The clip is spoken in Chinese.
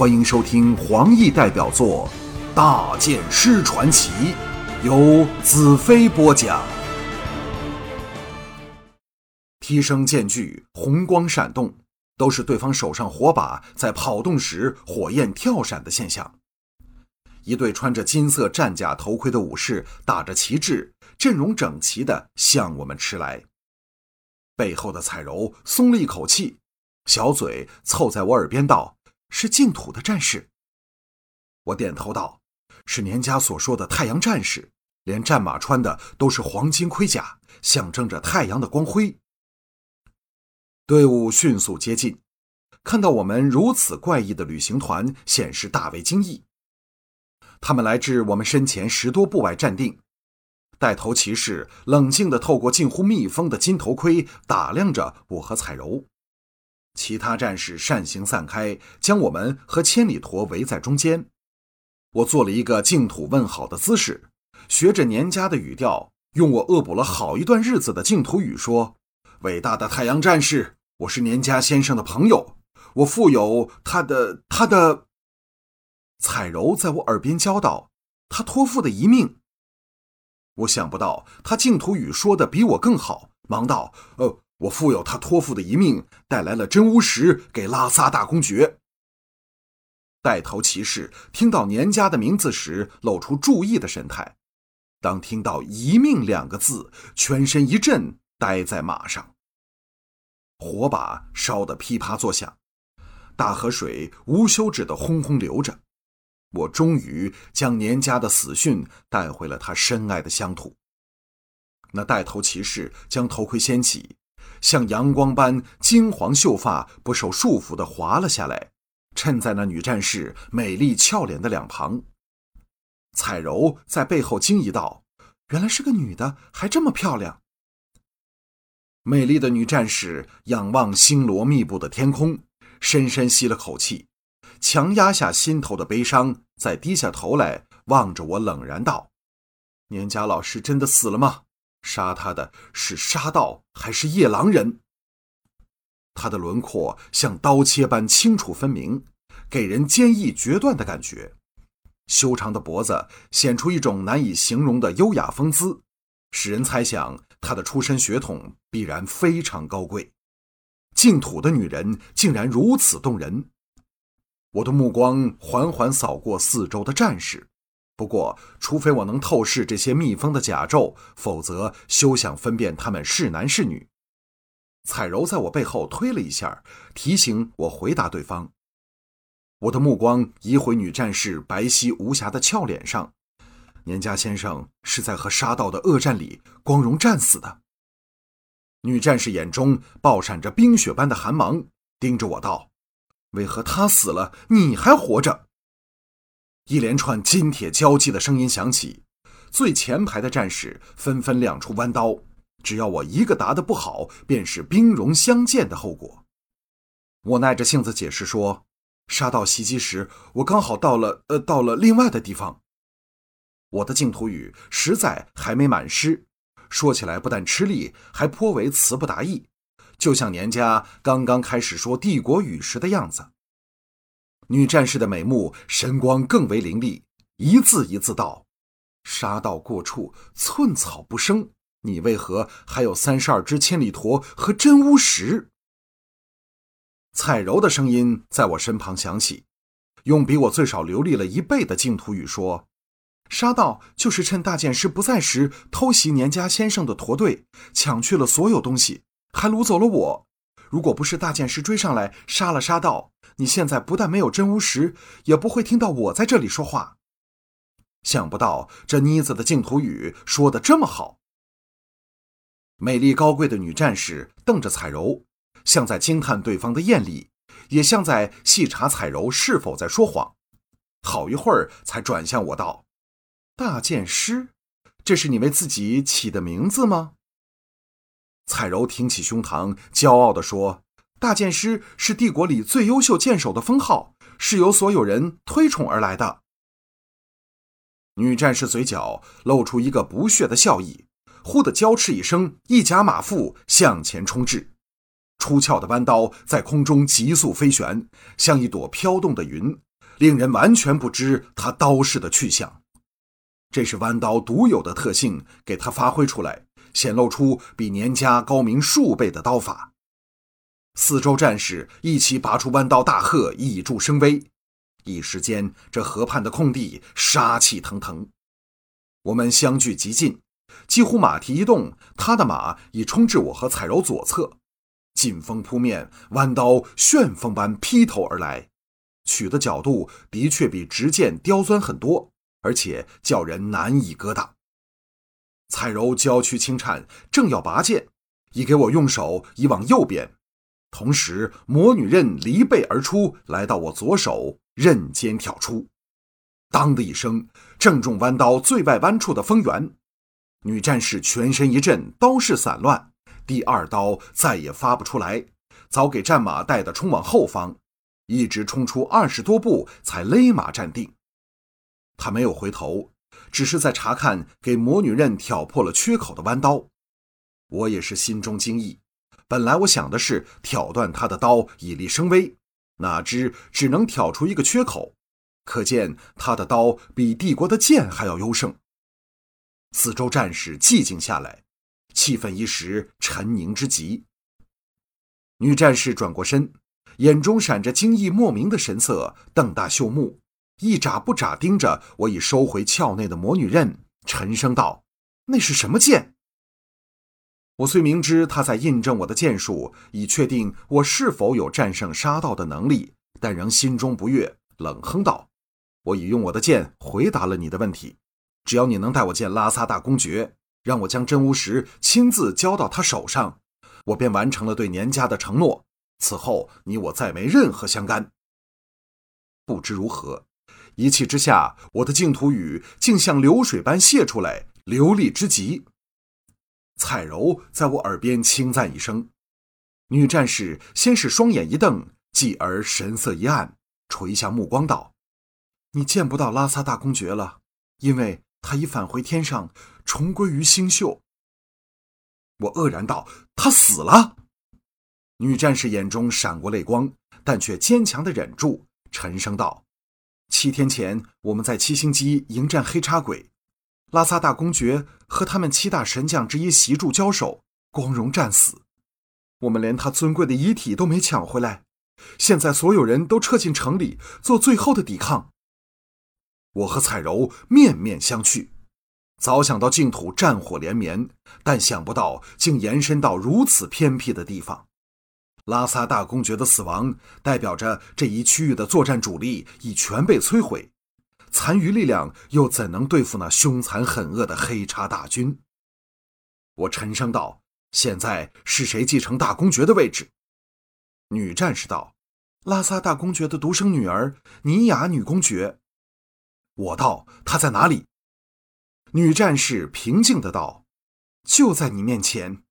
欢迎收听黄奕代表作《大剑师传奇》，由子飞播讲。踢声渐剧，红光闪动，都是对方手上火把在跑动时火焰跳闪的现象。一队穿着金色战甲头盔的武士，打着旗帜，阵容整齐地向我们驰来。背后的彩柔松了一口气，小嘴凑在我耳边道：“是净土的战士。”我点头道：“是年家所说的太阳战士，连战马穿的都是黄金盔甲，象征着太阳的光辉。”队伍迅速接近，看到我们如此怪异的旅行团，显示大为惊异。他们来至我们身前十多步外站定。带头骑士冷静地透过近乎密封的金头盔打量着我和彩柔，其他战士扇形散开，将我们和千里驼围在中间。我做了一个净土问好的姿势，学着年家的语调，用我恶补了好一段日子的净土语说：“伟大的太阳战士，我是年家先生的朋友，我负有他的他的。”彩柔在我耳边教导他托付的一命。我想不到他净土语说的比我更好，忙道：“呃，我负有他托付的一命，带来了真巫石给拉萨大公爵。”带头骑士听到年家的名字时，露出注意的神态；当听到“一命”两个字，全身一震，呆在马上。火把烧得噼啪作响，大河水无休止的轰轰流着。我终于将年家的死讯带回了他深爱的乡土。那带头骑士将头盔掀起，像阳光般金黄秀发不受束缚地滑了下来，衬在那女战士美丽俏脸的两旁。彩柔在背后惊疑道：“原来是个女的，还这么漂亮。”美丽的女战士仰望星罗密布的天空，深深吸了口气。强压下心头的悲伤，再低下头来望着我，冷然道：“年家老师真的死了吗？杀他的是沙道还是夜郎人？”他的轮廓像刀切般清楚分明，给人坚毅决断的感觉。修长的脖子显出一种难以形容的优雅风姿，使人猜想他的出身血统必然非常高贵。净土的女人竟然如此动人。我的目光缓缓扫过四周的战士，不过，除非我能透视这些蜜蜂的甲胄，否则休想分辨他们是男是女。彩柔在我背后推了一下，提醒我回答对方。我的目光移回女战士白皙无瑕的俏脸上，年家先生是在和沙道的恶战里光荣战死的。女战士眼中爆闪着冰雪般的寒芒，盯着我道。为何他死了，你还活着？一连串金铁交击的声音响起，最前排的战士纷纷亮出弯刀。只要我一个答得不好，便是兵戎相见的后果。我耐着性子解释说：“杀到袭击时，我刚好到了，呃，到了另外的地方。”我的净土语实在还没满师，说起来不但吃力，还颇为词不达意。就像年家刚刚开始说帝国语时的样子，女战士的美目神光更为凌厉，一字一字道：“杀到过处，寸草不生。你为何还有三十二只千里驼和真巫石？”彩柔的声音在我身旁响起，用比我最少流利了一倍的净土语说：“杀道就是趁大剑师不在时偷袭年家先生的驼队，抢去了所有东西。”还掳走了我。如果不是大剑师追上来杀了沙道，你现在不但没有真巫石，也不会听到我在这里说话。想不到这妮子的净土语说的这么好。美丽高贵的女战士瞪着彩柔，像在惊叹对方的艳丽，也像在细查彩柔是否在说谎。好一会儿，才转向我道：“大剑师，这是你为自己起的名字吗？”彩柔挺起胸膛，骄傲地说：“大剑师是帝国里最优秀剑手的封号，是由所有人推崇而来的。”女战士嘴角露出一个不屑的笑意，忽地娇叱一声，一夹马腹向前冲至，出鞘的弯刀在空中急速飞旋，像一朵飘动的云，令人完全不知她刀式的去向。这是弯刀独有的特性，给她发挥出来，显露出比年家高明数倍的刀法。四周战士一起拔出弯刀，大喝以助声威。一时间，这河畔的空地杀气腾腾。我们相距极近，几乎马蹄一动，他的马已冲至我和彩柔左侧。劲风扑面，弯刀旋风般劈头而来，取的角度的确比直剑刁钻很多，而且叫人难以格挡。彩柔娇躯轻颤，正要拔剑，已给我用手移往右边。同时，魔女刃离背而出，来到我左手刃尖挑出，当的一声，正中弯刀最外弯处的风源。女战士全身一震，刀势散乱，第二刀再也发不出来，早给战马带的冲往后方，一直冲出二十多步才勒马站定。他没有回头，只是在查看给魔女刃挑破了缺口的弯刀。我也是心中惊异。本来我想的是挑断他的刀以力生威，哪知只能挑出一个缺口，可见他的刀比帝国的剑还要优胜。四周战士寂静下来，气氛一时沉凝之极。女战士转过身，眼中闪着惊异莫名的神色，瞪大秀目，一眨不眨盯着我已收回鞘内的魔女刃，沉声道：“那是什么剑？”我虽明知他在印证我的剑术，以确定我是否有战胜杀道的能力，但仍心中不悦，冷哼道：“我已用我的剑回答了你的问题，只要你能带我见拉萨大公爵，让我将真巫石亲自交到他手上，我便完成了对年家的承诺。此后你我再没任何相干。”不知如何，一气之下，我的净土语竟像流水般泄出来，流利之极。彩柔在我耳边轻赞一声，女战士先是双眼一瞪，继而神色一暗，垂下目光道：“你见不到拉萨大公爵了，因为他已返回天上，重归于星宿。”我愕然道：“他死了？”女战士眼中闪过泪光，但却坚强的忍住，沉声道：“七天前我们在七星基迎战黑叉鬼。”拉萨大公爵和他们七大神将之一席柱交手，光荣战死。我们连他尊贵的遗体都没抢回来。现在所有人都撤进城里，做最后的抵抗。我和彩柔面面相觑，早想到净土战火连绵，但想不到竟延伸到如此偏僻的地方。拉萨大公爵的死亡，代表着这一区域的作战主力已全被摧毁。残余力量又怎能对付那凶残狠恶的黑叉大军？我沉声道：“现在是谁继承大公爵的位置？”女战士道：“拉萨大公爵的独生女儿尼雅女公爵。”我道：“她在哪里？”女战士平静的道：“就在你面前。”